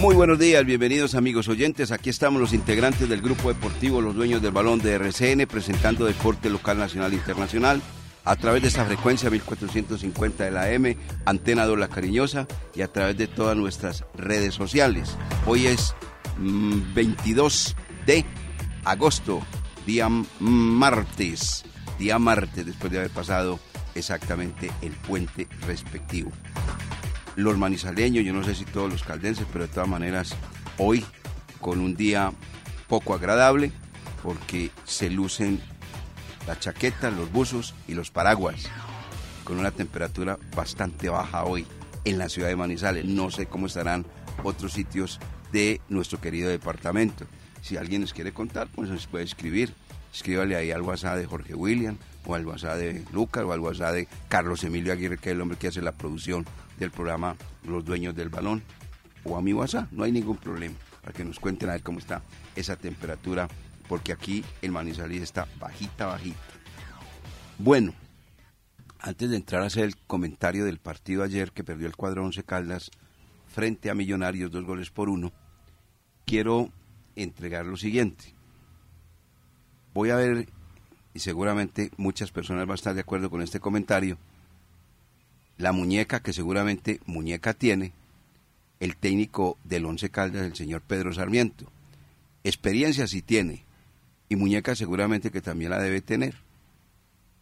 Muy buenos días, bienvenidos amigos oyentes. Aquí estamos los integrantes del grupo deportivo Los Dueños del Balón de RCN presentando deporte local, nacional e internacional a través de esta frecuencia 1450 de la M, Antena 2 La Cariñosa y a través de todas nuestras redes sociales. Hoy es 22 mm, de agosto, día martes, día martes después de haber pasado exactamente el puente respectivo los manizaleños, yo no sé si todos los caldenses, pero de todas maneras hoy con un día poco agradable porque se lucen la chaqueta, los buzos y los paraguas con una temperatura bastante baja hoy en la ciudad de Manizales. No sé cómo estarán otros sitios de nuestro querido departamento. Si alguien nos quiere contar, pues nos puede escribir. Escríbale ahí al WhatsApp de Jorge William, o al WhatsApp de Lucas, o al WhatsApp de Carlos Emilio Aguirre, que es el hombre que hace la producción del programa Los Dueños del Balón o a mi WhatsApp, no hay ningún problema, para que nos cuenten a ver cómo está esa temperatura, porque aquí el Manizalí está bajita, bajita. Bueno, antes de entrar a hacer el comentario del partido ayer que perdió el cuadro 11 Caldas frente a Millonarios, dos goles por uno, quiero entregar lo siguiente. Voy a ver, y seguramente muchas personas van a estar de acuerdo con este comentario, la muñeca que seguramente muñeca tiene el técnico del Once Caldas, el señor Pedro Sarmiento. Experiencia sí tiene y muñeca seguramente que también la debe tener,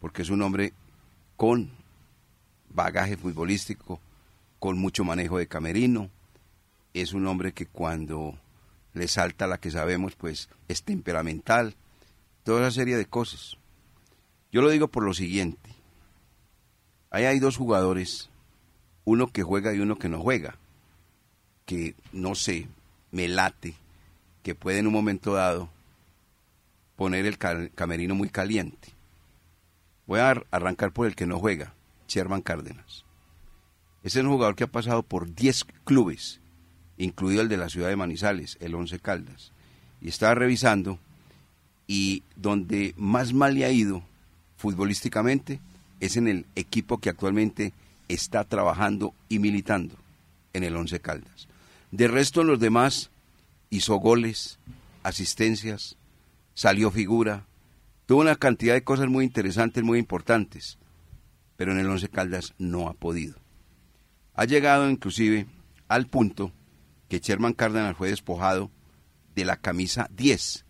porque es un hombre con bagaje futbolístico, con mucho manejo de camerino, es un hombre que cuando le salta la que sabemos, pues es temperamental, toda esa serie de cosas. Yo lo digo por lo siguiente, Ahí hay dos jugadores, uno que juega y uno que no juega, que no sé, me late, que puede en un momento dado poner el camerino muy caliente. Voy a arrancar por el que no juega, Sherman Cárdenas. Ese es un jugador que ha pasado por 10 clubes, incluido el de la ciudad de Manizales, el Once Caldas. Y estaba revisando y donde más mal le ha ido futbolísticamente es en el equipo que actualmente está trabajando y militando en el Once Caldas. De resto, en los demás hizo goles, asistencias, salió figura, tuvo una cantidad de cosas muy interesantes, muy importantes, pero en el Once Caldas no ha podido. Ha llegado inclusive al punto que Sherman Cárdenas fue despojado de la camisa 10.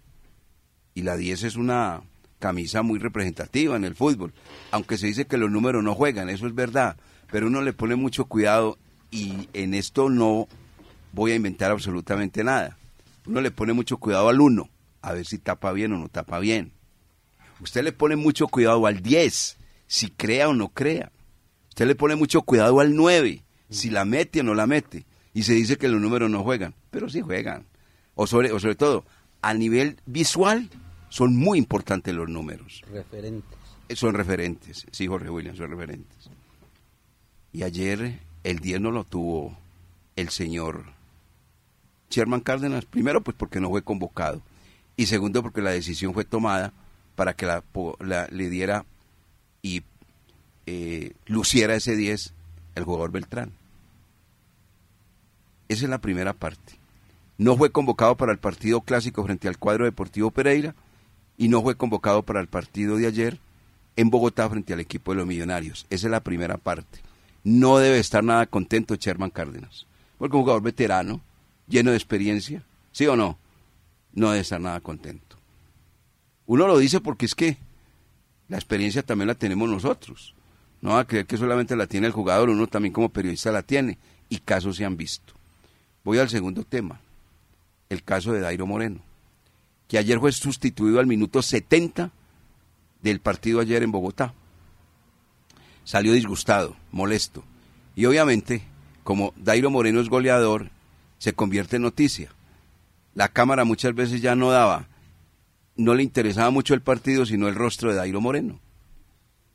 Y la 10 es una camisa muy representativa en el fútbol, aunque se dice que los números no juegan, eso es verdad, pero uno le pone mucho cuidado y en esto no voy a inventar absolutamente nada. Uno le pone mucho cuidado al 1, a ver si tapa bien o no tapa bien. Usted le pone mucho cuidado al 10, si crea o no crea. Usted le pone mucho cuidado al 9, si la mete o no la mete. Y se dice que los números no juegan, pero sí juegan. O sobre, o sobre todo, a nivel visual, son muy importantes los números. Referentes. Eh, son referentes, sí, Jorge William, son referentes. Y ayer el 10 no lo tuvo el señor Sherman Cárdenas, primero pues porque no fue convocado y segundo porque la decisión fue tomada para que la, le diera y eh, luciera ese 10 el jugador Beltrán. Esa es la primera parte. No fue convocado para el partido clásico frente al cuadro deportivo Pereira y no fue convocado para el partido de ayer en Bogotá frente al equipo de los Millonarios. Esa es la primera parte. No debe estar nada contento Sherman Cárdenas, porque un jugador veterano, lleno de experiencia, ¿sí o no? No debe estar nada contento. Uno lo dice porque es que la experiencia también la tenemos nosotros. No va a creer que solamente la tiene el jugador, uno también como periodista la tiene, y casos se han visto. Voy al segundo tema, el caso de Dairo Moreno que ayer fue sustituido al minuto 70 del partido ayer en Bogotá. Salió disgustado, molesto. Y obviamente, como Dairo Moreno es goleador, se convierte en noticia. La cámara muchas veces ya no daba, no le interesaba mucho el partido, sino el rostro de Dairo Moreno.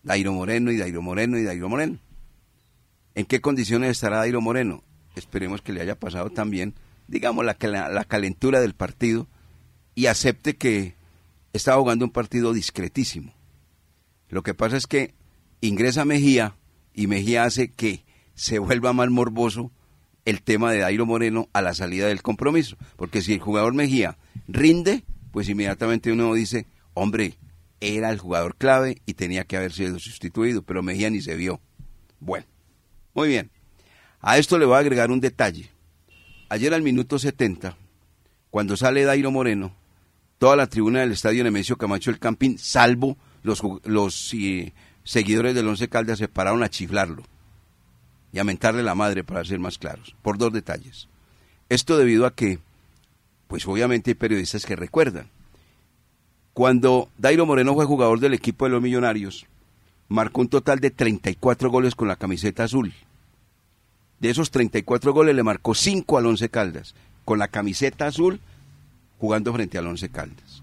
Dairo Moreno y Dairo Moreno y Dairo Moreno. ¿En qué condiciones estará Dairo Moreno? Esperemos que le haya pasado también, digamos, la, la calentura del partido y acepte que estaba jugando un partido discretísimo. Lo que pasa es que ingresa Mejía y Mejía hace que se vuelva más morboso el tema de Dairo Moreno a la salida del compromiso. Porque si el jugador Mejía rinde, pues inmediatamente uno dice, hombre, era el jugador clave y tenía que haber sido sustituido, pero Mejía ni se vio. Bueno, muy bien. A esto le voy a agregar un detalle. Ayer al minuto 70, cuando sale Dairo Moreno, toda la tribuna del estadio Nemesio Camacho el Campín, salvo los, los eh, seguidores del Once Caldas, se pararon a chiflarlo y a mentarle la madre, para ser más claros, por dos detalles. Esto debido a que, pues obviamente hay periodistas que recuerdan. Cuando Dairo Moreno fue jugador del equipo de los Millonarios, marcó un total de 34 goles con la camiseta azul. De esos 34 goles le marcó 5 al Once Caldas, con la camiseta azul, jugando frente al Once Caldas.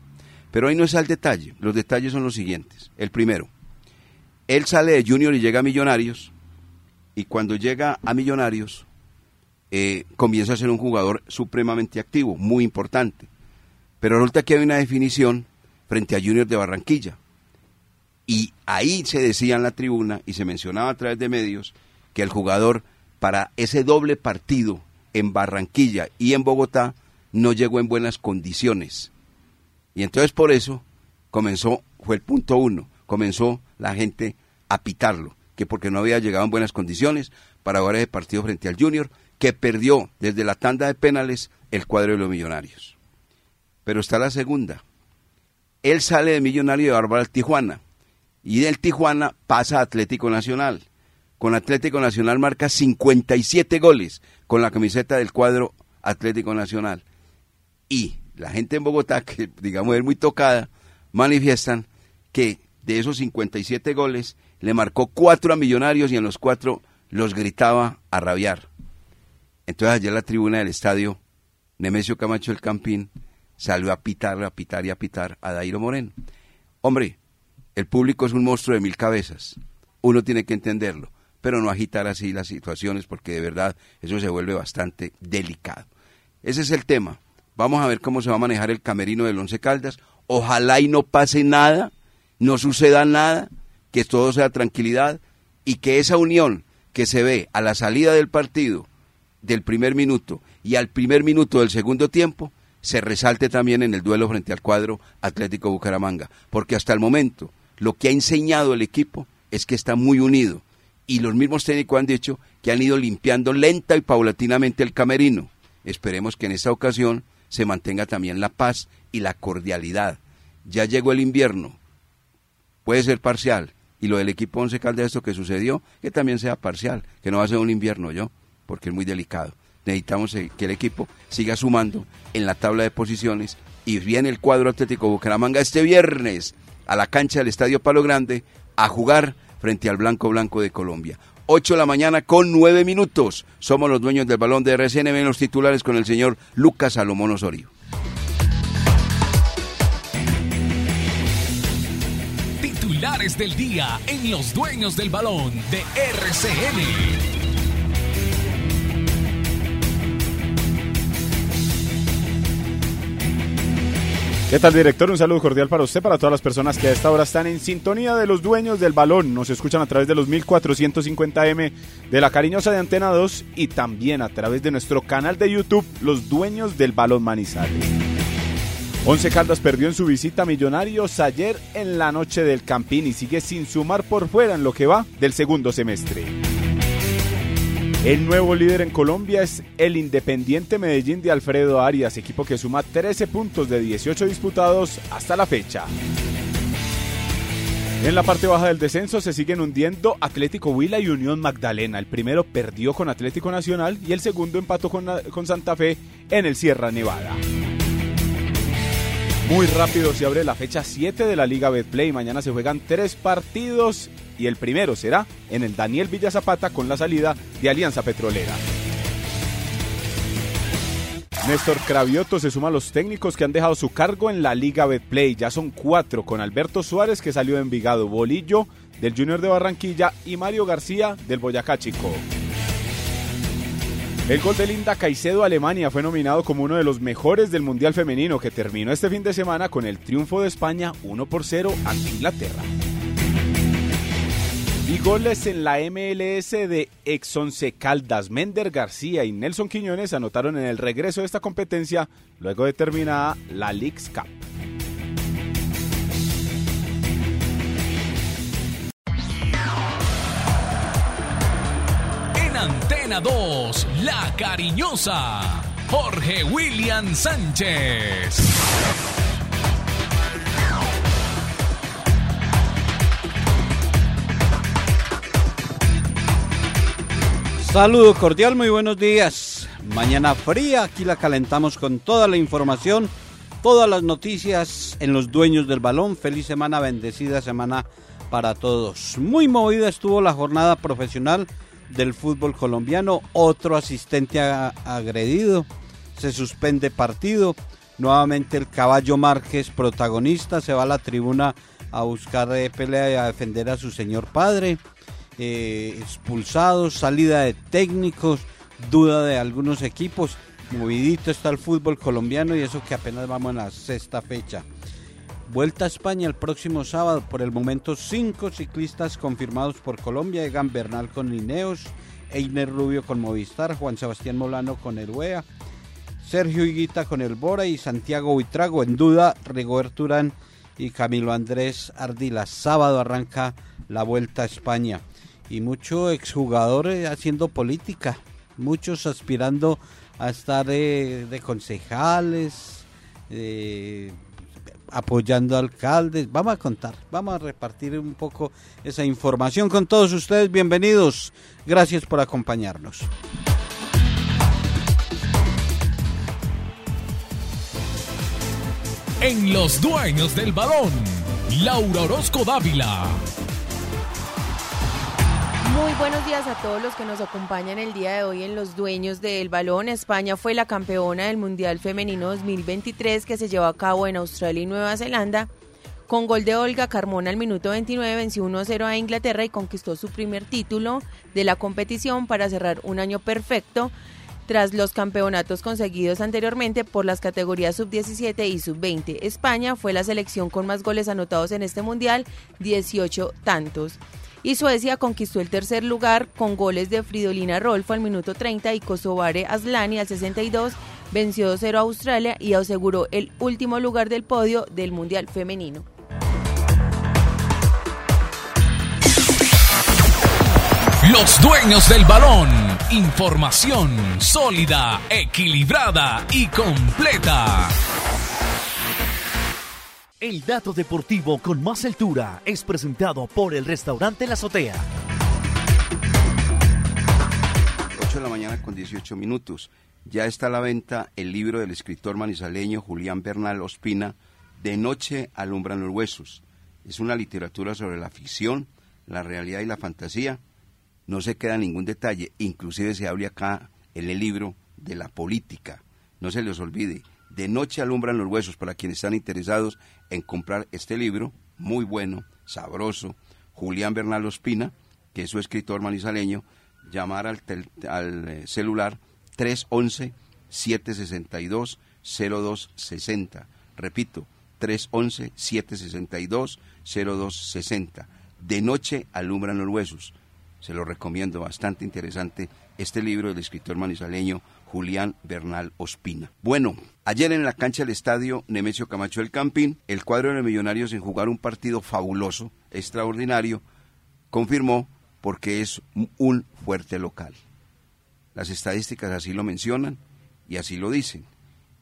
Pero ahí no es el detalle, los detalles son los siguientes. El primero, él sale de Junior y llega a Millonarios, y cuando llega a Millonarios, eh, comienza a ser un jugador supremamente activo, muy importante. Pero resulta que hay una definición frente a Junior de Barranquilla. Y ahí se decía en la tribuna y se mencionaba a través de medios que el jugador para ese doble partido en Barranquilla y en Bogotá no llegó en buenas condiciones. Y entonces por eso comenzó, fue el punto uno, comenzó la gente a pitarlo, que porque no había llegado en buenas condiciones para jugar ese partido frente al Junior, que perdió desde la tanda de penales el cuadro de los millonarios. Pero está la segunda. Él sale de millonario de Bárbara al Tijuana y del Tijuana pasa a Atlético Nacional con Atlético Nacional marca 57 goles con la camiseta del cuadro Atlético Nacional. Y la gente en Bogotá, que digamos es muy tocada, manifiestan que de esos 57 goles le marcó cuatro a Millonarios y en los cuatro los gritaba a rabiar. Entonces ayer la tribuna del estadio, Nemesio Camacho el Campín, salió a pitar, a pitar y a pitar a Dairo Moreno. Hombre, el público es un monstruo de mil cabezas. Uno tiene que entenderlo pero no agitar así las situaciones porque de verdad eso se vuelve bastante delicado. Ese es el tema. Vamos a ver cómo se va a manejar el camerino del Once Caldas. Ojalá y no pase nada, no suceda nada, que todo sea tranquilidad y que esa unión que se ve a la salida del partido del primer minuto y al primer minuto del segundo tiempo se resalte también en el duelo frente al cuadro Atlético Bucaramanga, porque hasta el momento lo que ha enseñado el equipo es que está muy unido, y los mismos técnicos han dicho que han ido limpiando lenta y paulatinamente el camerino. Esperemos que en esta ocasión se mantenga también la paz y la cordialidad. Ya llegó el invierno, puede ser parcial, y lo del equipo Once Caldas, esto que sucedió, que también sea parcial, que no va a ser un invierno yo, porque es muy delicado. Necesitamos que el equipo siga sumando en la tabla de posiciones y viene el cuadro Atlético Bucaramanga este viernes a la cancha del Estadio Palo Grande a jugar frente al Blanco Blanco de Colombia. 8 de la mañana con 9 minutos. Somos los dueños del balón de RCN. en los titulares con el señor Lucas Salomón Osorio. Titulares del día en los dueños del balón de RCN. ¿Qué tal, director? Un saludo cordial para usted, para todas las personas que a esta hora están en sintonía de los dueños del balón. Nos escuchan a través de los 1450M de la cariñosa de Antena 2 y también a través de nuestro canal de YouTube, Los Dueños del Balón Manizales. Once Caldas perdió en su visita a Millonarios ayer en la noche del Campín y sigue sin sumar por fuera en lo que va del segundo semestre. El nuevo líder en Colombia es el Independiente Medellín de Alfredo Arias, equipo que suma 13 puntos de 18 disputados hasta la fecha. En la parte baja del descenso se siguen hundiendo Atlético Huila y Unión Magdalena. El primero perdió con Atlético Nacional y el segundo empató con, con Santa Fe en el Sierra Nevada. Muy rápido se abre la fecha 7 de la Liga Betplay. Mañana se juegan tres partidos y el primero será en el Daniel Villa Zapata con la salida de Alianza Petrolera. Néstor Cravioto se suma a los técnicos que han dejado su cargo en la Liga Betplay. Ya son cuatro, con Alberto Suárez que salió de Envigado, Bolillo del Junior de Barranquilla y Mario García del Boyacá Chico. El gol de Linda Caicedo Alemania fue nominado como uno de los mejores del Mundial Femenino que terminó este fin de semana con el triunfo de España 1 por 0 ante Inglaterra. Y goles en la MLS de ex Once Caldas, Mender García y Nelson Quiñones anotaron en el regreso de esta competencia luego de terminada la Leagues Cup. En Antena 2, La Cariñosa, Jorge William Sánchez. Saludo cordial, muy buenos días. Mañana fría, aquí la calentamos con toda la información, todas las noticias en los dueños del balón. Feliz semana, bendecida semana para todos. Muy movida estuvo la jornada profesional del fútbol colombiano. Otro asistente agredido. Se suspende partido. Nuevamente el caballo Márquez, protagonista, se va a la tribuna a buscar de pelea y a defender a su señor padre. Eh, expulsados, salida de técnicos, duda de algunos equipos. Movidito está el fútbol colombiano y eso que apenas vamos en la sexta fecha. Vuelta a España el próximo sábado. Por el momento, cinco ciclistas confirmados por Colombia: Egan Bernal con Lineos, Einer Rubio con Movistar, Juan Sebastián Molano con el UEA, Sergio Higuita con el Bora y Santiago Buitrago. En duda, Rigoberto Urán y Camilo Andrés Ardila. Sábado arranca la Vuelta a España y muchos exjugadores haciendo política, muchos aspirando a estar de, concejales, apoyando alcaldes. Vamos a contar, vamos a repartir un poco esa información con todos ustedes. Bienvenidos, gracias por acompañarnos. En los dueños del balón, Laura Orozco Dávila muy buenos días a todos los que nos acompañan el día de hoy en Los Dueños del Balón. España fue la campeona del Mundial Femenino 2023 que se llevó a cabo en Australia y Nueva Zelanda. Con gol de Olga Carmona al minuto 29 venció 1-0 a Inglaterra y conquistó su primer título de la competición para cerrar un año perfecto tras los campeonatos conseguidos anteriormente por las categorías sub-17 y sub-20. España fue la selección con más goles anotados en este mundial, 18 tantos y Suecia conquistó el tercer lugar con goles de Fridolina Rolfo al minuto 30 y Kosovare Aslani al 62, venció 2-0 a Australia y aseguró el último lugar del podio del Mundial Femenino. Los dueños del balón. Información sólida, equilibrada y completa. El dato deportivo con más altura es presentado por el restaurante La Azotea. 8 de la mañana con 18 minutos. Ya está a la venta el libro del escritor manizaleño Julián Bernal Ospina, De noche alumbran los huesos. Es una literatura sobre la ficción, la realidad y la fantasía. No se queda ningún detalle, inclusive se habla acá en el libro de la política. No se les olvide, de noche alumbran los huesos para quienes están interesados en comprar este libro, muy bueno, sabroso. Julián Bernal Ospina, que es su escritor manizaleño, llamar al, al eh, celular 311-762-0260. Repito, 311-762-0260. De noche alumbran los huesos. Se lo recomiendo, bastante interesante este libro del escritor manizaleño Julián Bernal Ospina. Bueno, ayer en la cancha del estadio Nemesio Camacho del Campín, el cuadro de Millonarios en jugar un partido fabuloso, extraordinario, confirmó porque es un fuerte local. Las estadísticas así lo mencionan y así lo dicen.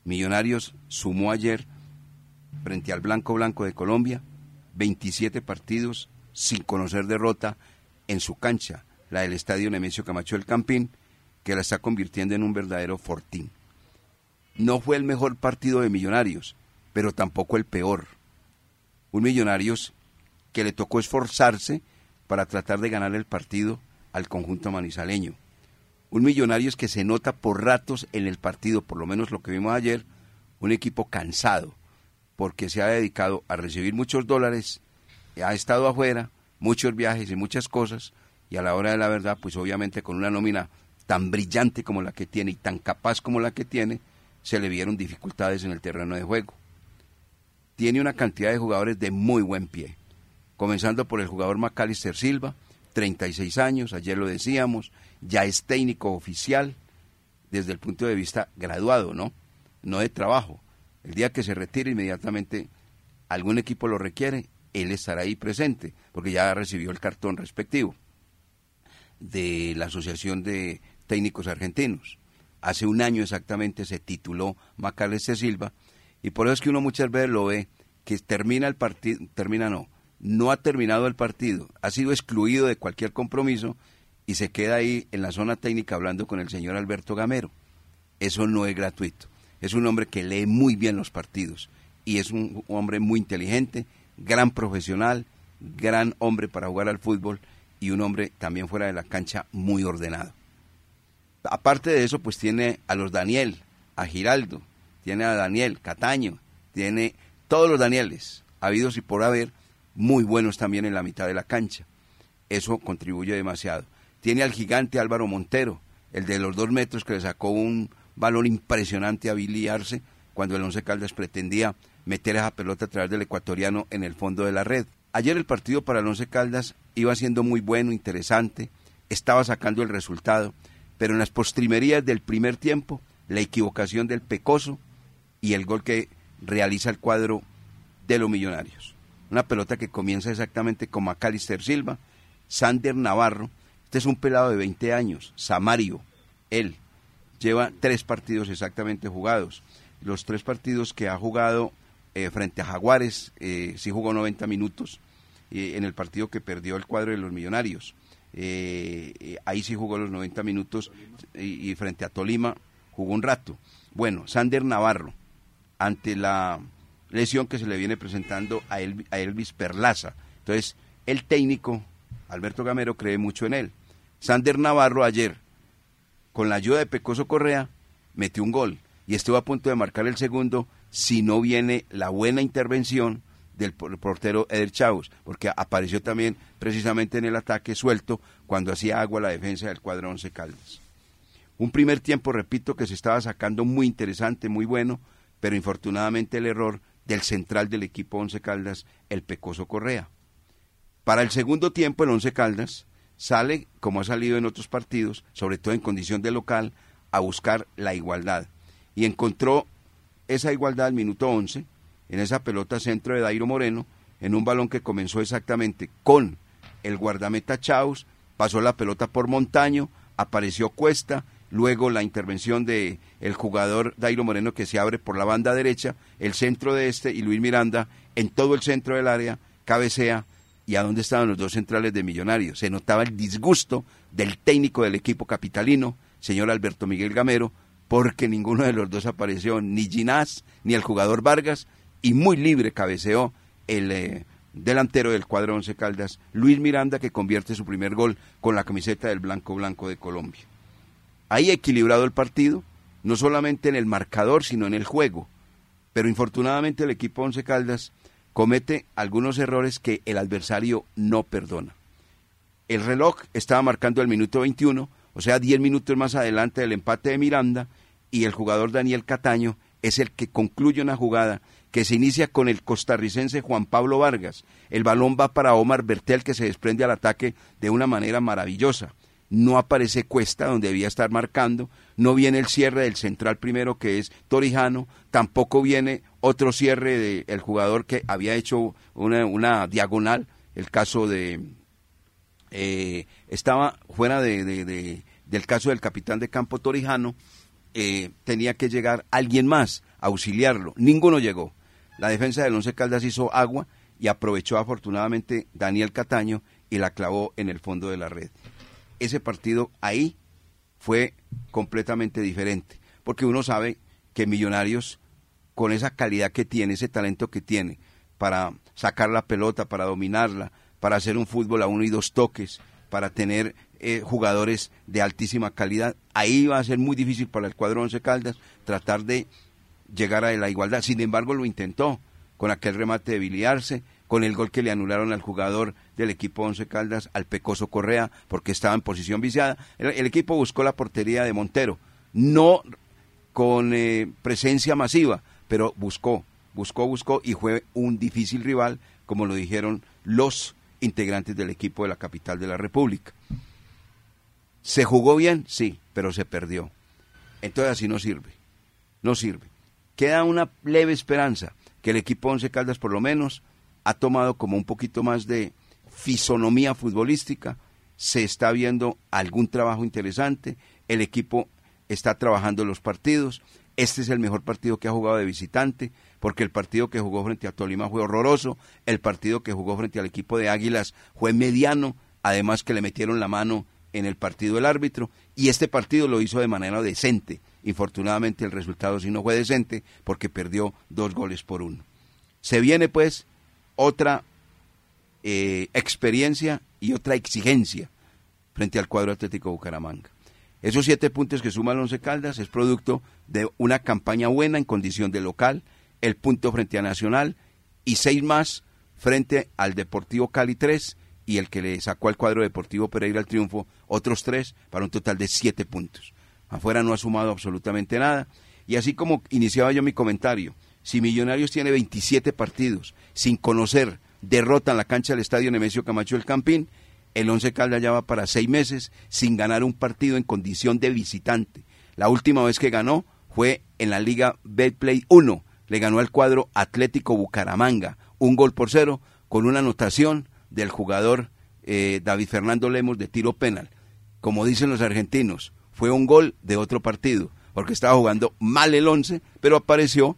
Millonarios sumó ayer frente al Blanco Blanco de Colombia 27 partidos sin conocer derrota en su cancha, la del estadio Nemesio Camacho del Campín, que la está convirtiendo en un verdadero fortín. No fue el mejor partido de Millonarios, pero tampoco el peor. Un Millonarios que le tocó esforzarse para tratar de ganar el partido al conjunto manizaleño. Un Millonarios que se nota por ratos en el partido, por lo menos lo que vimos ayer, un equipo cansado, porque se ha dedicado a recibir muchos dólares, ha estado afuera, muchos viajes y muchas cosas, y a la hora de la verdad, pues obviamente con una nómina tan brillante como la que tiene y tan capaz como la que tiene, se le vieron dificultades en el terreno de juego. Tiene una cantidad de jugadores de muy buen pie, comenzando por el jugador Macalister Silva, 36 años, ayer lo decíamos, ya es técnico oficial desde el punto de vista graduado, ¿no? No de trabajo. El día que se retire inmediatamente algún equipo lo requiere, él estará ahí presente, porque ya recibió el cartón respectivo de la Asociación de Técnicos Argentinos. Hace un año exactamente se tituló Macalester Silva, y por eso es que uno muchas veces lo ve, que termina el partido, termina no, no ha terminado el partido, ha sido excluido de cualquier compromiso y se queda ahí en la zona técnica hablando con el señor Alberto Gamero. Eso no es gratuito. Es un hombre que lee muy bien los partidos y es un hombre muy inteligente, gran profesional, gran hombre para jugar al fútbol y un hombre también fuera de la cancha muy ordenado. Aparte de eso, pues tiene a los Daniel, a Giraldo, tiene a Daniel Cataño, tiene todos los Danieles, habidos y por haber, muy buenos también en la mitad de la cancha. Eso contribuye demasiado. Tiene al gigante Álvaro Montero, el de los dos metros que le sacó un balón impresionante a biliarse cuando el Once Caldas pretendía meter esa pelota a través del ecuatoriano en el fondo de la red. Ayer el partido para el Once Caldas iba siendo muy bueno, interesante, estaba sacando el resultado, pero en las postrimerías del primer tiempo, la equivocación del Pecoso y el gol que realiza el cuadro de los Millonarios. Una pelota que comienza exactamente con Macalister Silva, Sander Navarro, este es un pelado de 20 años, Samario, él, lleva tres partidos exactamente jugados. Los tres partidos que ha jugado eh, frente a Jaguares, eh, sí jugó 90 minutos, eh, en el partido que perdió el cuadro de los Millonarios. ahí sí jugó los 90 minutos y, frente a Tolima jugó un rato. Bueno, Sander Navarro, ante la lesión que se le viene presentando a, a Elvis Perlaza. Entonces, el técnico, Alberto Gamero, cree mucho en él. Sander Navarro ayer, con la ayuda de Pecoso Correa, metió un gol y estuvo a punto de marcar el segundo si no viene la buena intervención del portero Eder Chavos, porque apareció también precisamente en el ataque suelto cuando hacía agua la defensa del cuadro Once Caldas. Un primer tiempo, repito, que se estaba sacando muy interesante, muy bueno, pero infortunadamente el error del central del equipo Once Caldas, el Pecoso Correa. Para el segundo tiempo, el Once Caldas sale, como ha salido en otros partidos, sobre todo en condición de local, a buscar la igualdad. Y encontró esa igualdad al minuto 11, en esa pelota centro de Dairo Moreno, en un balón que comenzó exactamente con el guardameta Chaus, pasó la pelota por Montaño, apareció Cuesta, luego la intervención de el jugador Dairo Moreno que se abre por la banda derecha, el centro de este y Luis Miranda en todo el centro del área, cabecea y a dónde estaban los dos centrales de Millonarios. Se notaba el disgusto del técnico del equipo capitalino, señor Alberto Miguel Gamero, porque ninguno de los dos apareció, ni Ginás ni el jugador Vargas, y muy libre cabeceó el eh, delantero del cuadro Once Caldas, Luis Miranda, que convierte su primer gol con la camiseta del Blanco Blanco de Colombia. Ahí equilibrado el partido, no solamente en el marcador, sino en el juego. Pero infortunadamente el equipo Once Caldas comete algunos errores que el adversario no perdona. El reloj estaba marcando el minuto 21, o sea, 10 minutos más adelante del empate de Miranda, y el jugador Daniel Cataño es el que concluye una jugada que se inicia con el costarricense Juan Pablo Vargas. El balón va para Omar Bertel que se desprende al ataque de una manera maravillosa. No aparece Cuesta donde debía estar marcando, no viene el cierre del central primero que es Torijano, tampoco viene otro cierre del jugador que había hecho una, diagonal, el caso de... Eh, estaba fuera de, del caso del capitán de campo Torijano, eh, tenía que llegar alguien más a auxiliarlo. Ninguno llegó. La defensa del Once Caldas hizo agua y aprovechó afortunadamente Daniel Cataño y la clavó en el fondo de la red. Ese partido ahí fue completamente diferente, porque uno sabe que Millonarios, con esa calidad que tiene, ese talento que tiene, para sacar la pelota, para dominarla, para hacer un fútbol a uno y dos toques, para tener eh, jugadores de altísima calidad. Ahí va a ser muy difícil para el cuadro Once Caldas tratar de llegar a la igualdad. Sin embargo, lo intentó con aquel remate de biliarse, con el gol que le anularon al jugador del equipo Once Caldas, al Pecoso Correa, porque estaba en posición viciada. El, equipo buscó la portería de Montero, no con eh, presencia masiva, pero buscó, buscó, buscó y fue un difícil rival, como lo dijeron los integrantes del equipo de la capital de la República. ¿Se jugó bien? Sí, pero se perdió. Entonces así no sirve. No sirve. Queda una leve esperanza que el equipo Once Caldas por lo menos ha tomado como un poquito más de fisonomía futbolística, se está viendo algún trabajo interesante, el equipo está trabajando los partidos, este es el mejor partido que ha jugado de visitante, porque el partido que jugó frente a Tolima fue horroroso, el partido que jugó frente al equipo de Águilas fue mediano, además que le metieron la mano en el partido del árbitro, y este partido lo hizo de manera decente. Infortunadamente el resultado sí no fue decente porque perdió dos goles por uno. Se viene pues otra eh, experiencia y otra exigencia frente al cuadro Atlético Bucaramanga. Esos siete puntos que suma el Once Caldas es producto de una campaña buena en condición de local, el punto frente a Nacional y seis más frente al Deportivo Cali 3 y el que le sacó al cuadro Deportivo Pereira el triunfo, otros tres, para un total de siete puntos. Afuera no ha sumado absolutamente nada. Y así como iniciaba yo mi comentario, si Millonarios tiene 27 partidos sin conocer derrota en la cancha del Estadio Nemesio Camacho del Campín, el Once Caldas ya va para seis meses sin ganar un partido en condición de visitante. La última vez que ganó fue en la Liga Betplay 1. Le ganó al cuadro Atlético Bucaramanga, un gol por cero, con una anotación del jugador eh, David Fernando Lemos de tiro penal. Como dicen los argentinos, fue un gol de otro partido, porque estaba jugando mal el once, pero apareció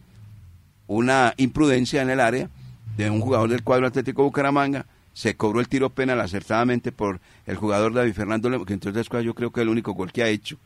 una imprudencia en el área de un jugador del cuadro Atlético Bucaramanga, se cobró el tiro penal acertadamente por el jugador David Fernando Lemos, que cosas yo creo que es el único gol que ha hecho.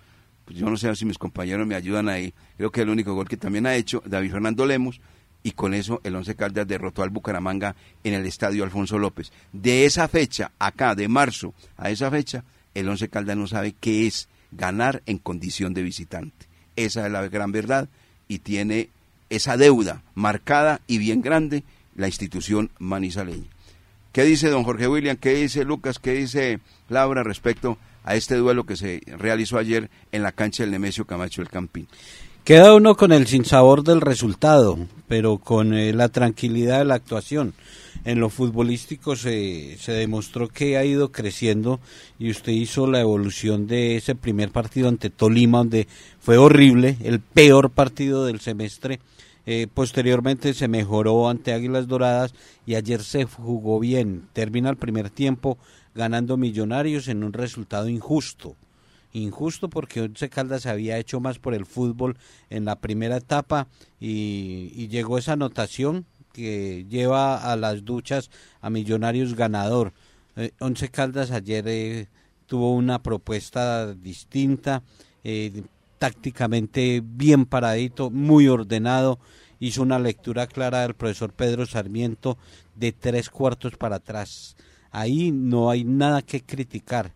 Pues yo no sé si mis compañeros me ayudan ahí, creo que es el único gol que también ha hecho David Fernando Lemos, y con eso el Once Caldas derrotó al Bucaramanga en el estadio Alfonso López. De esa fecha, acá, de marzo a esa fecha, el Once Caldas no sabe qué es ganar en condición de visitante. Esa es la gran verdad y tiene esa deuda marcada y bien grande la institución manizaleña. ¿Qué dice don Jorge William? ¿Qué dice Lucas? ¿Qué dice Laura respecto a este duelo que se realizó ayer en la cancha del Nemesio Camacho del Campín? Queda uno con el sinsabor del resultado, pero con eh, la tranquilidad de la actuación en lo futbolístico se, se demostró que ha ido creciendo y usted hizo la evolución de ese primer partido ante Tolima, donde fue horrible, el peor partido del semestre. Eh, posteriormente se mejoró ante Águilas Doradas y ayer se jugó bien. Termina el primer tiempo ganando Millonarios en un resultado injusto. Injusto porque Once Caldas había hecho más por el fútbol en la primera etapa y, y llegó esa anotación que lleva a las duchas a Millonarios ganador. Eh, Once Caldas ayer eh, tuvo una propuesta distinta, eh, tácticamente bien paradito, muy ordenado, hizo una lectura clara del profesor Pedro Sarmiento de tres cuartos para atrás. Ahí no hay nada que criticar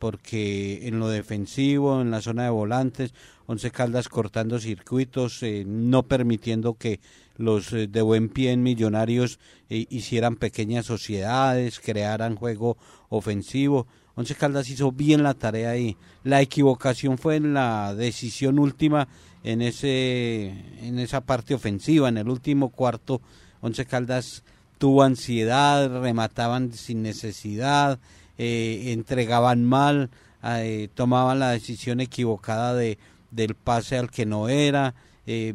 porque en lo defensivo, en la zona de volantes, Once Caldas cortando circuitos, eh, no permitiendo que los eh, de buen pie en Millonarios eh, hicieran pequeñas sociedades, crearan juego ofensivo. Once Caldas hizo bien la tarea ahí. La equivocación fue en la decisión última en ese en esa parte ofensiva, en el último cuarto. Once Caldas tuvo ansiedad, remataban sin necesidad, eh, entregaban mal, eh, tomaban la decisión equivocada de, del pase al que no era. Eh,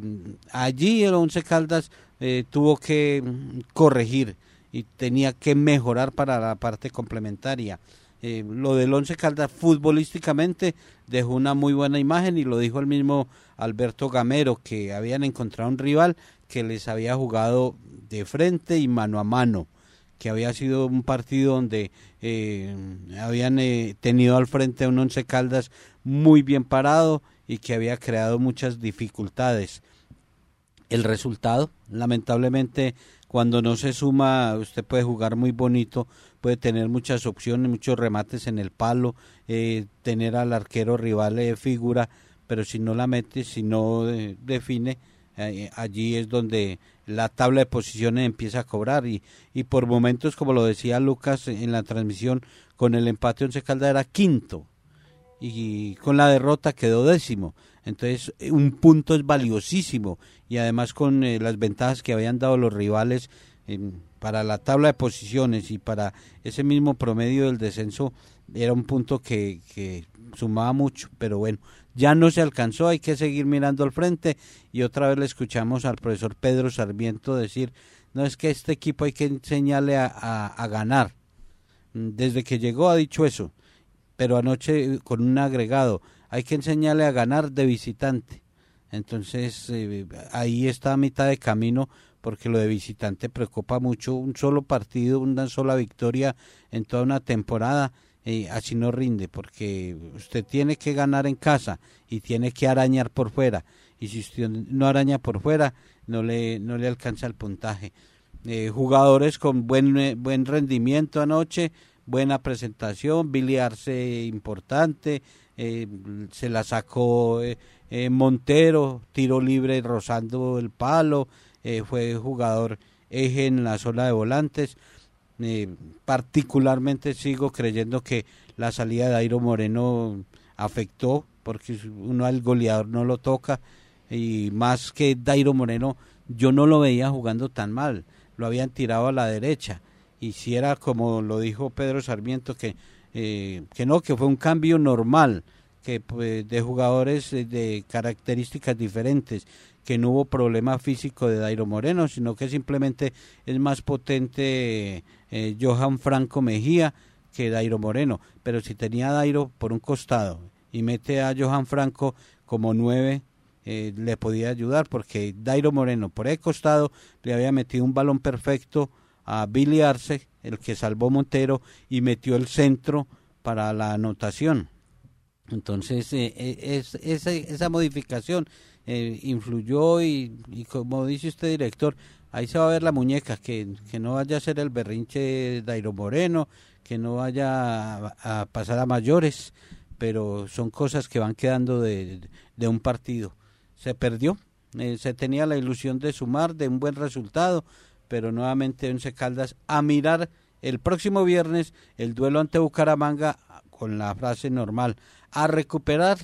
allí el Once Caldas tuvo que corregir y tenía que mejorar para la parte complementaria. lo del Once Caldas futbolísticamente dejó una muy buena imagen y lo dijo el mismo Alberto Gamero que habían encontrado un rival que les había jugado de frente y mano a mano que había sido un partido donde eh, habían eh, tenido al frente a un Once Caldas muy bien parado y que había creado muchas dificultades. El resultado, lamentablemente, cuando no se suma, usted puede jugar muy bonito, puede tener muchas opciones, muchos remates en el palo, eh, tener al arquero rival de figura, pero si no la mete, si no define, allí es donde la tabla de posiciones empieza a cobrar y, y por momentos, como lo decía Lucas en la transmisión, con el empate Once Caldas era quinto y con la derrota quedó décimo. Entonces, un punto es valiosísimo y además con eh, las ventajas que habían dado los rivales, para la tabla de posiciones y para ese mismo promedio del descenso era un punto que, que sumaba mucho, pero bueno, ya no se alcanzó, hay que seguir mirando al frente y otra vez le escuchamos al profesor Pedro Sarmiento decir, no es que este equipo hay que enseñarle a, ganar. Desde que llegó ha dicho eso, pero anoche con un agregado, hay que enseñarle a ganar de visitante. Entonces eh, ahí está a mitad de camino porque lo de visitante preocupa mucho. Un solo partido, una sola victoria en toda una temporada y así no rinde, porque usted tiene que ganar en casa y tiene que arañar por fuera. Y si usted no araña por fuera, no le, no le alcanza el puntaje. Eh, jugadores con buen, eh, buen rendimiento anoche, buena presentación, Billy importante, eh, se la sacó Montero, tiro libre rozando el palo, fue jugador eje en la zona de volantes. Eh, particularmente sigo creyendo que la salida de Airo Moreno afectó porque uno al goleador no lo toca. Y más que Dairo Moreno yo no lo veía jugando tan mal. Lo habían tirado a la derecha. Y si era como lo dijo Pedro Sarmiento que eh, que no que fue un cambio normal que pues, de jugadores eh, de características diferentes que no hubo problema físico de Dairo Moreno, sino que simplemente es más potente eh, Johan Franco Mejía que Dairo Moreno. Pero si tenía Dairo por un costado y mete a Johan Franco como nueve, eh, le podía ayudar porque Dairo Moreno por el costado le había metido un balón perfecto a Billy Arce, el que salvó Montero, y metió el centro para la anotación. Entonces, eh, es, esa, esa modificación eh, influyó y, como dice usted director, ahí se va a ver la muñeca, que, que no vaya a ser el berrinche Dairo Moreno, que no vaya a, pasar a mayores, pero son cosas que van quedando de, de un partido. Se perdió, eh, se tenía la ilusión de sumar, de un buen resultado, pero nuevamente Once Caldas a mirar el próximo viernes el duelo ante Bucaramanga con la frase normal, a recuperar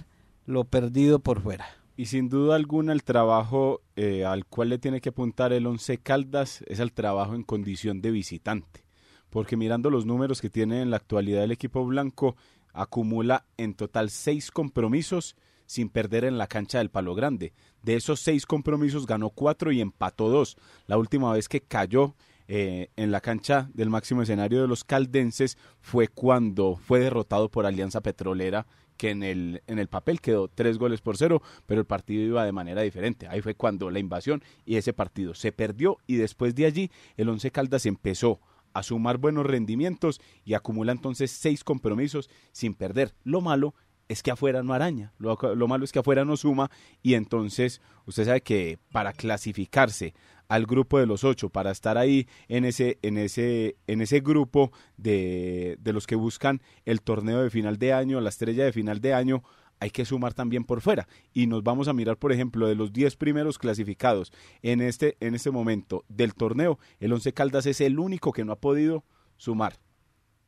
lo perdido por fuera. Y sin duda alguna el trabajo eh, al cual le tiene que apuntar el Once Caldas es el trabajo en condición de visitante. Porque mirando los números que tiene en la actualidad el equipo blanco, acumula en total seis compromisos sin perder en la cancha del Palo Grande. De esos seis compromisos ganó cuatro y empató dos. La última vez que cayó eh, en la cancha del máximo escenario de los caldenses fue cuando fue derrotado por Alianza Petrolera que en el, en el papel quedó tres goles por cero, pero el partido iba de manera diferente. Ahí fue cuando la invasión y ese partido se perdió y después de allí el Once Caldas empezó a sumar buenos rendimientos y acumula entonces seis compromisos sin perder. Lo malo es que afuera no araña, lo, lo, malo es que afuera no suma y entonces usted sabe que para clasificarse al grupo de los ocho para estar ahí en ese, en ese, en ese grupo de, de los que buscan el torneo de final de año, la estrella de final de año, hay que sumar también por fuera. Y nos vamos a mirar, por ejemplo, de los diez primeros clasificados en este, en este momento del torneo, el Once Caldas es el único que no ha podido sumar.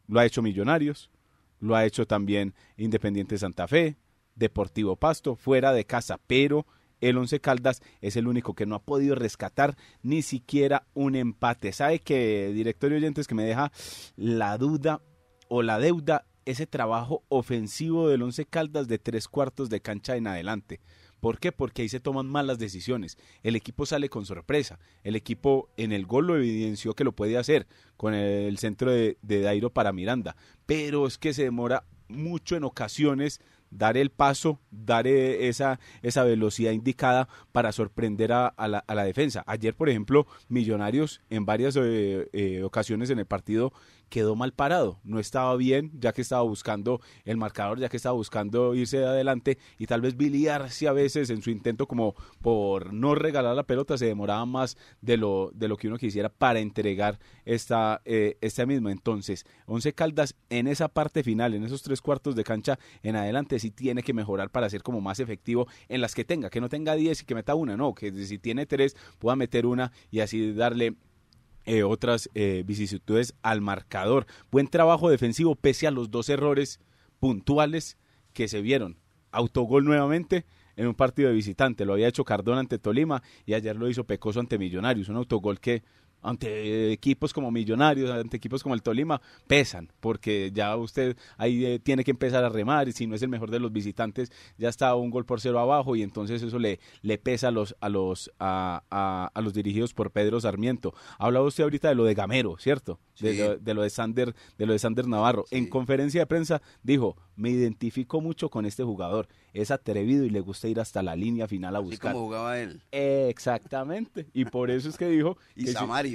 Lo ha hecho Millonarios, lo ha hecho también Independiente Santa Fe, Deportivo Pasto, fuera de casa, pero el Once Caldas es el único que no ha podido rescatar ni siquiera un empate. ¿Sabe que, directorio oyentes, que me deja la duda o la deuda ese trabajo ofensivo del Once Caldas de tres cuartos de cancha en adelante? ¿Por qué? Porque ahí se toman malas decisiones. El equipo sale con sorpresa. El equipo en el gol lo evidenció que lo puede hacer con el centro de, de Dairo para Miranda. Pero es que se demora mucho en ocasiones dar el paso, dar eh, esa, esa velocidad indicada para sorprender a, la, a la, defensa. Ayer, por ejemplo, Millonarios en varias eh, eh, ocasiones en el partido quedó mal parado, no estaba bien, ya que estaba buscando el marcador, ya que estaba buscando irse de adelante. Y tal vez biliarse a veces en su intento como por no regalar la pelota se demoraba más de lo, de lo que uno quisiera para entregar esta, eh, esta misma. Entonces, Once Caldas en esa parte final, en esos tres cuartos de cancha en adelante, sí tiene que mejorar para ser como más efectivo en las que tenga, que no tenga 10 y que meta una, no, que si tiene tres pueda meter una y así darle eh, otras eh, vicisitudes al marcador. Buen trabajo defensivo pese a los dos errores puntuales que se vieron. Autogol nuevamente en un partido de visitante. Lo había hecho Cardona ante Tolima y ayer lo hizo Pecoso ante Millonarios. Un autogol que ante equipos como Millonarios, ante equipos como el Tolima, pesan, porque ya usted ahí eh, tiene que empezar a remar, y si no es el mejor de los visitantes, ya está un gol por cero abajo, y entonces eso le, le pesa a los, a los, a, a, los dirigidos por Pedro Sarmiento. Hablaba usted ahorita de lo de Gamero, ¿cierto? De, lo, de Sander, de lo de Sander Navarro. En conferencia de prensa dijo, me identifico mucho con este jugador, es atrevido y le gusta ir hasta la línea final a buscar. Así como jugaba él. exactamente, y por eso es que dijo... y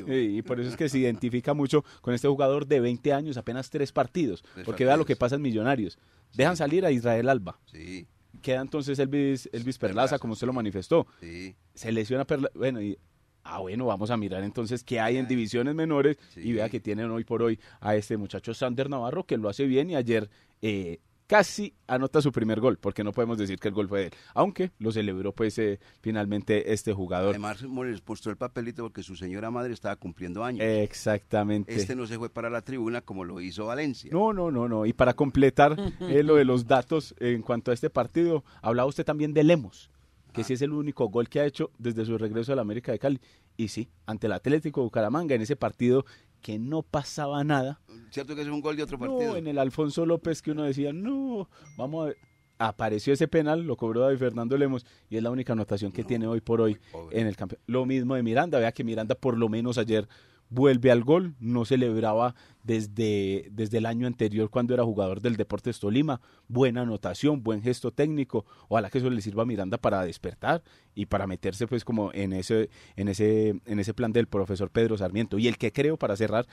Y por eso es que se identifica mucho con este jugador de 20 años, apenas tres partidos, porque vea lo que pasa en Millonarios. Dejan salir a Israel Alba. Sí. Queda entonces Elvis, Elvis Perlaza, como usted lo manifestó. Sí. Se lesiona Perlaza, bueno, y ah, bueno, vamos a mirar entonces qué hay en divisiones menores y vea que tienen hoy por hoy a este muchacho Sander Navarro que lo hace bien y ayer eh, casi anota su primer gol, porque no podemos decir que el gol fue de él, aunque lo celebró pues eh, finalmente este jugador. Además les mostró el papelito porque su señora madre estaba cumpliendo años. Exactamente. Este no se fue para la tribuna como lo hizo Valencia. No, no, no, no. Y para completar eh, lo de los datos en cuanto a este partido, hablaba usted también de Lemos que sí es el único gol que ha hecho desde su regreso a la América de Cali. Y sí, ante el Atlético Bucaramanga, en ese partido que no pasaba nada. ¿Cierto que es un gol de otro partido? No, en el Alfonso López que uno decía, no, vamos a ver. Apareció ese penal, lo cobró David Fernando Lemos y es la única anotación que tiene hoy por hoy en el campeonato. Lo mismo de Miranda, vea que Miranda por lo menos ayer vuelve al gol, no celebraba desde, desde el año anterior cuando era jugador del Deportes Tolima, buena anotación, buen gesto técnico, ojalá que eso le sirva a Miranda para despertar y para meterse pues como en ese, en ese, en ese plan del profesor Pedro Sarmiento. Y el que creo para cerrar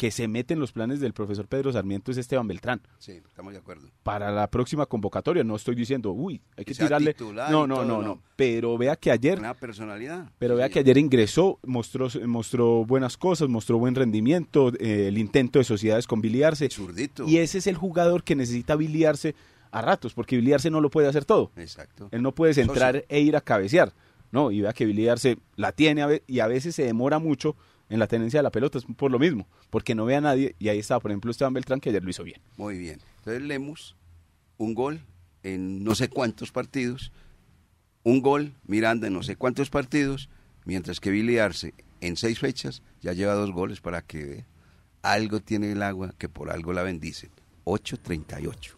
que se mete en los planes del profesor Pedro Sarmiento es Esteban Beltrán. Sí, estamos de acuerdo. Para la próxima convocatoria, no estoy diciendo, uy, hay que, tirarle. No, no, no, no. Pero vea que ayer. Una personalidad. Pero vea que ayer ingresó, mostró, mostró buenas cosas, mostró buen rendimiento, eh, el intento de sociedades con biliarse. Zurdito. Y ese es el jugador que necesita biliarse a ratos, porque biliarse no lo puede hacer todo. Exacto. Él no puede entrar e ir a cabecear. No, y vea que biliarse la tiene y a veces se demora mucho en la tenencia de la pelota, es por lo mismo, porque no ve a nadie y ahí está, por ejemplo, Esteban Beltrán que ayer lo hizo bien. Muy bien. Entonces leemos un gol en no sé cuántos partidos, un gol Miranda en no sé cuántos partidos, mientras que Billy Arce en seis fechas ya lleva dos goles para que algo tiene el agua que por algo la bendicen. 8.38.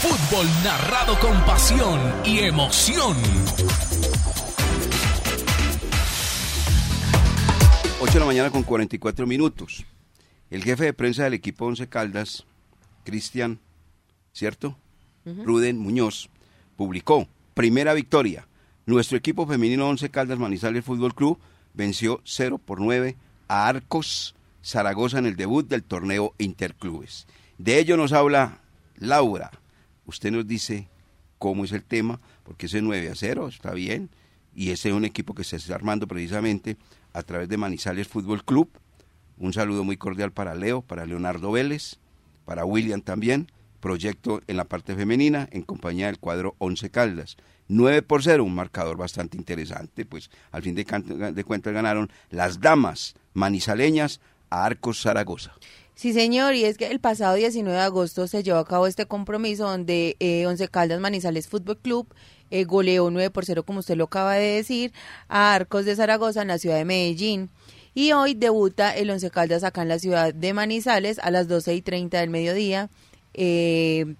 Fútbol narrado con pasión y emoción. 8 de la mañana con 44 minutos. El jefe de prensa del equipo Once Caldas, Cristian, ¿cierto? Ruden Muñoz, publicó, primera victoria. Nuestro equipo femenino Once Caldas Manizales Fútbol Club venció 0 por 9 a Arcos Zaragoza en el debut del torneo Interclubes. De ello nos habla Laura. Usted nos dice cómo es el tema, porque ese 9 a 0 está bien, y ese es un equipo que se está armando precisamente a través de Manizales Fútbol Club. Un saludo muy cordial para Leo, para Leonardo Vélez, para William también. Proyecto en la parte femenina en compañía del cuadro Once Caldas. 9 por 0, un marcador bastante interesante, pues al fin de, cuentas ganaron las damas manizaleñas a Arcos Zaragoza. Sí, señor, y es que el pasado 19 de agosto se llevó a cabo este compromiso donde eh, Once Caldas Manizales Fútbol Club eh, goleó 9 por 0, como usted lo acaba de decir, a Arcos de Zaragoza en la ciudad de Medellín. Y hoy debuta el Once Caldas acá en la ciudad de Manizales a las 12 y 30 del mediodía eh,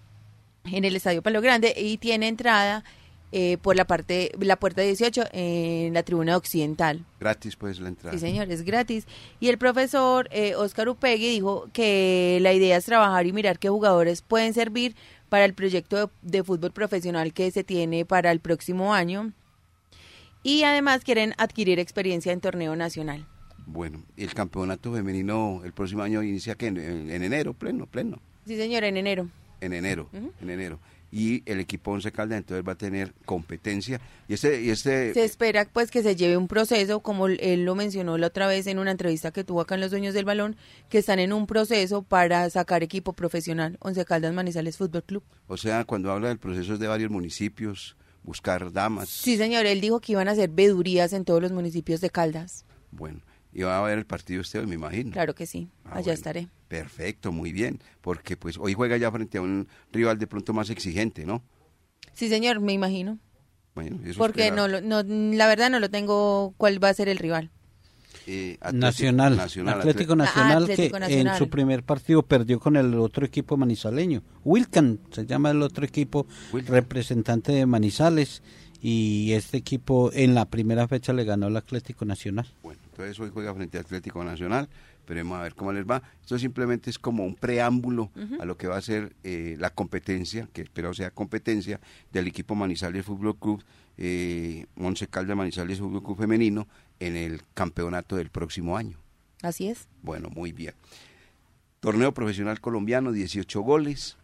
en el Estadio Palo Grande y tiene entrada eh, por la parte la puerta 18 en la tribuna occidental. Gratis pues la entrada. Sí, señor, es gratis. Y el profesor eh, Oscar Upegui dijo que la idea es trabajar y mirar qué jugadores pueden servir para el proyecto de, fútbol profesional que se tiene para el próximo año. Y además quieren adquirir experiencia en torneo nacional. Bueno, el campeonato femenino el próximo año inicia que en, enero, pleno, pleno. Sí, señor, en enero. En enero, en enero y el equipo Once Caldas entonces va a tener competencia. Y este y este se espera pues que se lleve un proceso como él lo mencionó la otra vez en una entrevista que tuvo acá en los dueños del balón que están en un proceso para sacar equipo profesional Once Caldas Manizales Fútbol Club. O sea cuando habla del proceso es de varios municipios buscar damas. Sí señor él dijo que iban a hacer vedurías en todos los municipios de Caldas. Bueno y va a ver el partido usted, me imagino. Claro que sí, ah, allá estaré. Perfecto, muy bien, porque pues hoy juega ya frente a un rival de pronto más exigente, ¿no? Sí, señor, me imagino. Bueno, eso Porque no, no, la verdad no lo tengo cuál va a ser el rival. eh, Atlético Nacional, Nacional, Atlético Nacional Ah, Atlético que Nacional. en su primer partido perdió con el otro equipo manizaleño. Wilcan se llama el otro equipo Wilcan. representante de Manizales y este equipo en la primera fecha le ganó el Atlético Nacional. Bueno, entonces hoy juega frente al Atlético Nacional. Veremos a ver cómo les va. Esto simplemente es como un preámbulo a lo que va a ser eh, la competencia, que espero sea competencia, del equipo Manizales Fútbol Club, eh, Once Caldas Manizales Fútbol Club Femenino, en el campeonato del próximo año. Así es. Bueno, muy bien. Torneo profesional colombiano, 18 goles.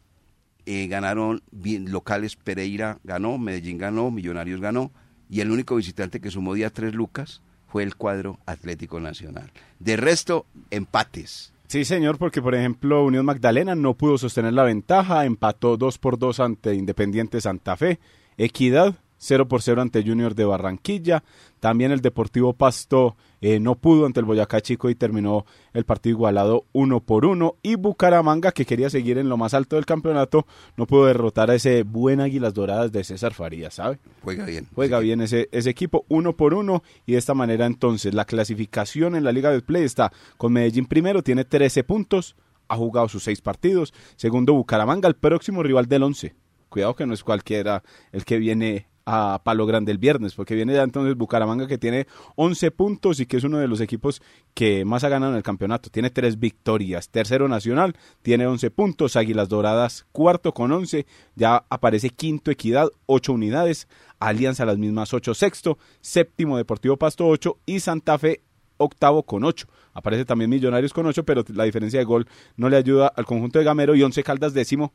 Eh, ganaron bien, locales, Pereira ganó, Medellín ganó, Millonarios ganó. Y el único visitante que sumó día tres lucas fue el cuadro Atlético Nacional. De resto, empates. Sí, señor, porque por ejemplo Unión Magdalena no pudo sostener la ventaja, empató 2 por 2 ante Independiente Santa Fe, Equidad 0 por 0 ante Junior de Barranquilla, también el Deportivo Pasto eh, no pudo ante el Boyacá Chico y terminó el partido igualado 1 por 1 y Bucaramanga que quería seguir en lo más alto del campeonato no pudo derrotar a ese buen Águilas Doradas de César Farías, ¿sabe? Juega bien. Juega bien ese, ese equipo uno por uno y de esta manera entonces la clasificación en la Liga de Play está con Medellín primero, tiene 13 puntos, ha jugado sus seis partidos, segundo Bucaramanga, el próximo rival del 11. Cuidado que no es cualquiera el que viene a Palo Grande el viernes, porque viene ya entonces Bucaramanga que tiene 11 puntos y que es uno de los equipos que más ha ganado en el campeonato. Tiene tres victorias. Tercero Nacional, tiene 11 puntos. Águilas Doradas, cuarto con 11. Ya aparece quinto Equidad, 8 unidades. Alianza las mismas 8, sexto. Séptimo Deportivo Pasto, 8. Y Santa Fe, octavo con 8. Aparece también Millonarios con 8, pero la diferencia de gol no le ayuda al conjunto de Gamero. Y 11 Caldas, décimo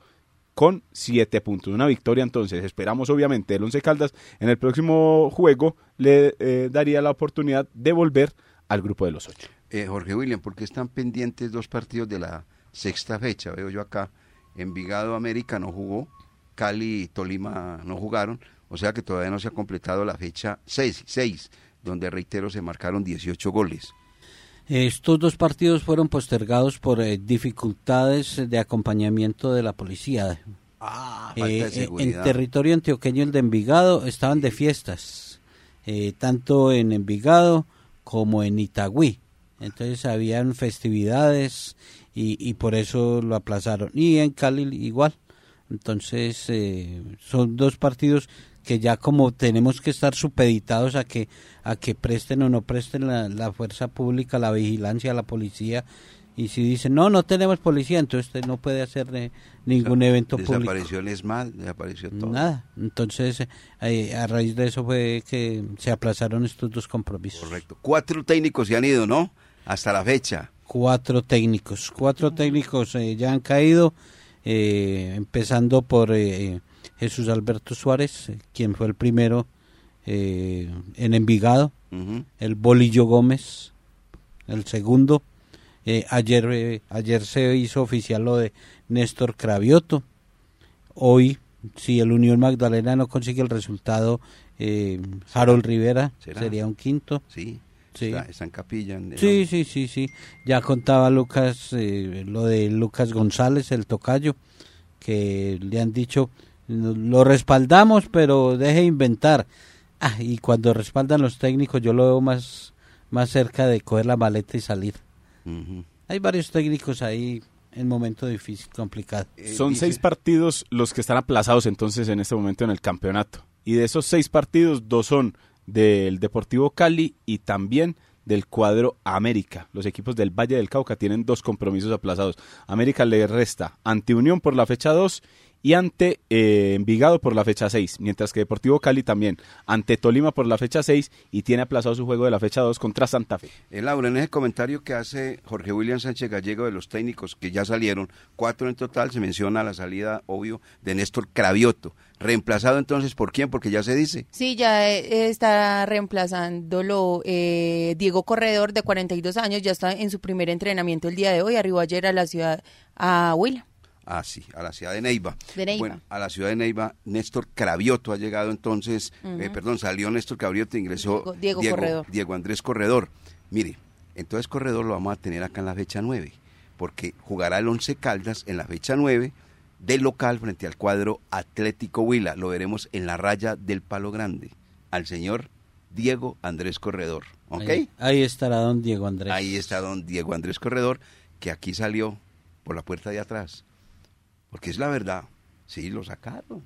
con 7 puntos. Una victoria entonces. Esperamos obviamente el Once Caldas en el próximo juego le eh, daría la oportunidad de volver al grupo de los 8. Eh, Jorge William, porque están pendientes dos partidos de la sexta fecha? Veo yo acá, Envigado América no jugó, Cali y Tolima no jugaron, o sea que todavía no se ha completado la fecha 6, donde reitero se marcaron 18 goles. Estos dos partidos fueron postergados por eh, dificultades de acompañamiento de la policía. Ah, Eh, falta de eh, en territorio antioqueño, el de Envigado, estaban de fiestas, eh, tanto en Envigado como en Itagüí. Entonces habían festividades y, y por eso lo aplazaron. Y en Cali igual. Entonces eh, son dos partidos que ya como tenemos que estar supeditados a que a que presten o no presten la, la fuerza pública, la vigilancia, la policía. Y si dicen, no, no tenemos policía, entonces usted no puede hacer eh, ningún evento público. Desapareció el ESMAD, desapareció todo. Nada. Entonces, eh, a raíz de eso fue que se aplazaron estos dos compromisos. Correcto. Cuatro técnicos se han ido, ¿no? Hasta la fecha. Cuatro técnicos. Cuatro técnicos eh, ya han caído, eh, empezando por eh, Jesús Alberto Suárez, eh, quien fue el primero eh, en Envigado, el Bolillo Gómez, el segundo. Eh, ayer, eh, ayer se hizo oficial lo de Néstor Cravioto. Hoy, si el Unión Magdalena no consigue el resultado, eh, Harold Rivera ¿Será? sería un quinto. Sí. Sí. Está, está en capilla. en- Sí, sí, sí, sí. Ya contaba Lucas eh, lo de Lucas González, el tocayo, que le han dicho, "No- lo respaldamos, pero deje inventar. Ah, y cuando respaldan los técnicos, yo lo veo más, más cerca de coger la maleta y salir. Ujú. Hay varios técnicos ahí en momento difícil, complicado. Eh, Son dice- seis partidos los que están aplazados entonces en este momento en el campeonato. Y de esos seis partidos, dos son del Deportivo Cali y también del cuadro América. Los equipos del Valle del Cauca tienen dos compromisos aplazados. América le resta ante Unión por la fecha 2 y ante eh, Envigado por la fecha 6, mientras que Deportivo Cali también ante Tolima por la fecha 6 y tiene aplazado su juego de la fecha 2 contra Santa Fe. Eh, Laura, en ese comentario que hace Jorge William Sánchez Gallego de los técnicos que ya salieron, cuatro en total, se menciona la salida, obvio, de Néstor Cravioto. Reemplazado entonces por quién, porque ya se dice. Sí, ya eh, está reemplazándolo eh, Diego Corredor, de 42 años, ya está en su primer entrenamiento el día de hoy, arribó ayer a la ciudad, a Huila. Ah, sí, a la ciudad de Neiva. De Neiva. Bueno, a la ciudad de Neiva, Néstor Cravioto ha llegado entonces, eh, perdón, salió Néstor Cravioto, ingresó Diego- Diego Corredor. Diego Andrés Corredor. Mire, entonces Corredor lo vamos a tener acá en la fecha 9, porque jugará el Once Caldas en la fecha 9 del local frente al cuadro Atlético Huila. Lo veremos en la raya del Palo Grande, al señor Diego Andrés Corredor. ¿Ok? Ahí, ahí estará don Diego Andrés. Ahí está don Diego Andrés Corredor, que aquí salió por la puerta de atrás. Porque es la verdad. Sí, lo sacaron.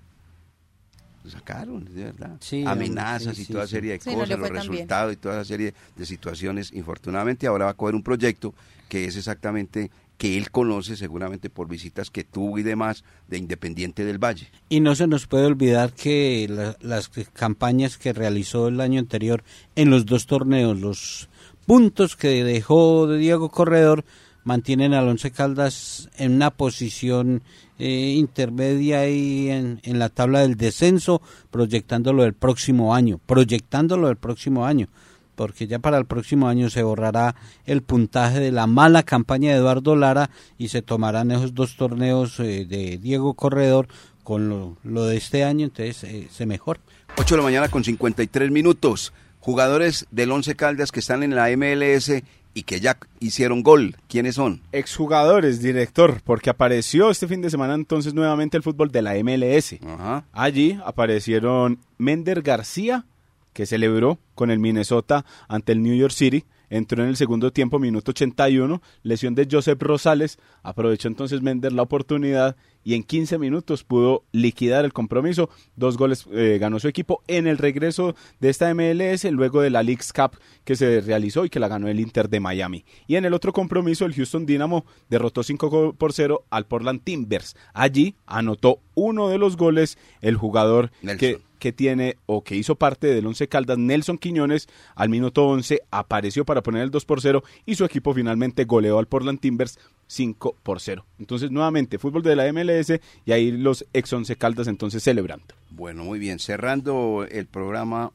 Lo sacaron, de verdad. Sí, Amenazas sí, y sí, toda sí. serie de no cosas, los resultados y toda esa serie de situaciones. Infortunadamente, ahora va a coger un proyecto que es exactamente que él conoce seguramente por visitas que tuvo y demás de Independiente del Valle. Y no se nos puede olvidar que la- las campañas que realizó el año anterior en los dos torneos, los puntos que dejó de Diego Corredor, mantienen al Once Caldas en una posición eh, intermedia ahí en, en la tabla del descenso, proyectándolo el próximo año, proyectándolo el próximo año, porque ya para el próximo año se borrará el puntaje de la mala campaña de Eduardo Lara y se tomarán esos dos torneos eh, de Diego Corredor con lo, de este año, entonces eh, se mejora. 8 de la mañana con 53 minutos. Jugadores del Once Caldas que están en la MLS y que ya hicieron gol. ¿Quiénes son? Exjugadores, director, porque apareció este fin de semana entonces nuevamente el fútbol de la MLS. Ajá. Allí aparecieron Mender García, que celebró con el Minnesota ante el New York City. Entró en el segundo tiempo, minuto 81, lesión de Joseph Rosales. Aprovechó entonces Mender la oportunidad y en 15 minutos pudo liquidar el compromiso. Dos goles eh, ganó su equipo en el regreso de esta MLS luego de la League's Cup que se realizó y que la ganó el Inter de Miami. Y en el otro compromiso, el Houston Dynamo derrotó 5 por 0 al Portland Timbers. Allí anotó uno de los goles el jugador Nelson. que que tiene o que hizo parte del Once Caldas, Nelson Quiñones, al minuto 11 apareció para poner el 2 por 0 y su equipo finalmente goleó al Portland Timbers 5 por 0. Entonces, nuevamente, fútbol de la MLS y ahí los ex Once Caldas entonces celebrando. Bueno, muy bien. Cerrando el programa,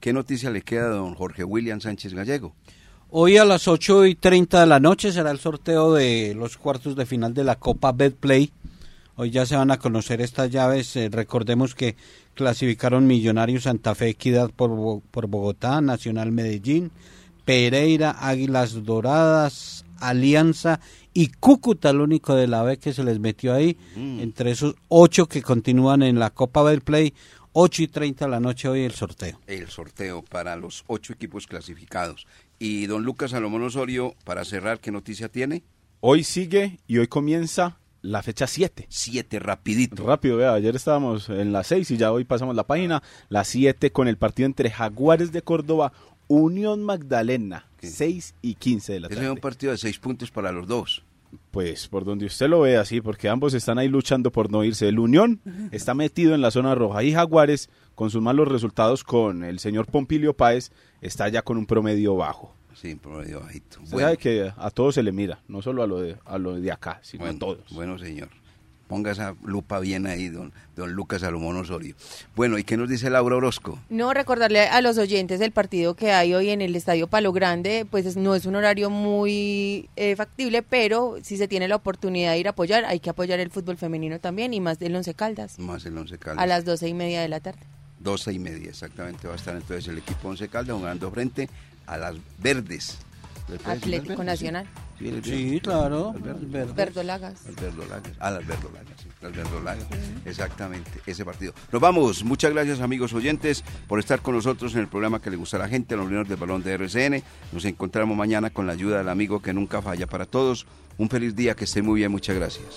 ¿qué noticia le queda a don Jorge William Sánchez Gallego? Hoy a las 8 y 30 de la noche será el sorteo de los cuartos de final de la Copa Betplay. Hoy ya se van a conocer estas llaves. eh, recordemos que clasificaron Millonarios Santa Fe Equidad por, por Bogotá, Nacional Medellín, Pereira, Águilas Doradas, Alianza y Cúcuta, el único de la B que se les metió ahí. Entre esos ocho que continúan en la Copa Betplay, 8 y 30 de la noche hoy el sorteo. El sorteo para los ocho equipos clasificados. Y don Lucas Salomón Osorio, para cerrar, ¿qué noticia tiene? Hoy sigue y hoy comienza la fecha 7. Siete, rapidito. Rápido, vea, ayer estábamos en la 6 y ya hoy pasamos la página. La 7 con el partido entre Jaguares de Córdoba, Unión Magdalena, ¿Qué? 6 y 15 de la tarde. es un partido de seis puntos para los dos. Pues por donde usted lo ve así, porque ambos están ahí luchando por no irse. El Unión está metido en la zona roja y Jaguares, con sus malos resultados con el señor Pompilio Páez, está ya con un promedio bajo. Sí, promedio bajito. Usted sabe que a todos se le mira, no solo a lo de, a lo de acá, sino bueno, a todos. Bueno, señor. Ponga esa lupa bien ahí, don, don Lucas Salomón Osorio. Bueno, ¿y qué nos dice Laura Orozco? No, recordarle a los oyentes el partido que hay hoy en el Estadio Palo Grande, pues es- no es un horario muy eh, factible, pero si se tiene la oportunidad de ir a apoyar, hay que apoyar el fútbol femenino también y más del Once Caldas, Más el Once Caldas. a las doce y media de la tarde. Doce y media, exactamente. Va a estar entonces el equipo Once Caldas jugando frente a las verdes. ¿Le puede decir Atlético? Nacional. Sí, claro. Las. Verdolagas. Las verdolagas. Ah, las verdolagas, sí. Las verdolagas. Exactamente, ese partido. Nos vamos. Muchas gracias, amigos oyentes, por estar con nosotros en el programa que le gusta a la gente, los Leones del Balón de RCN. Nos encontramos mañana con la ayuda del amigo que nunca falla para todos. Un feliz día, que estén muy bien. Muchas gracias.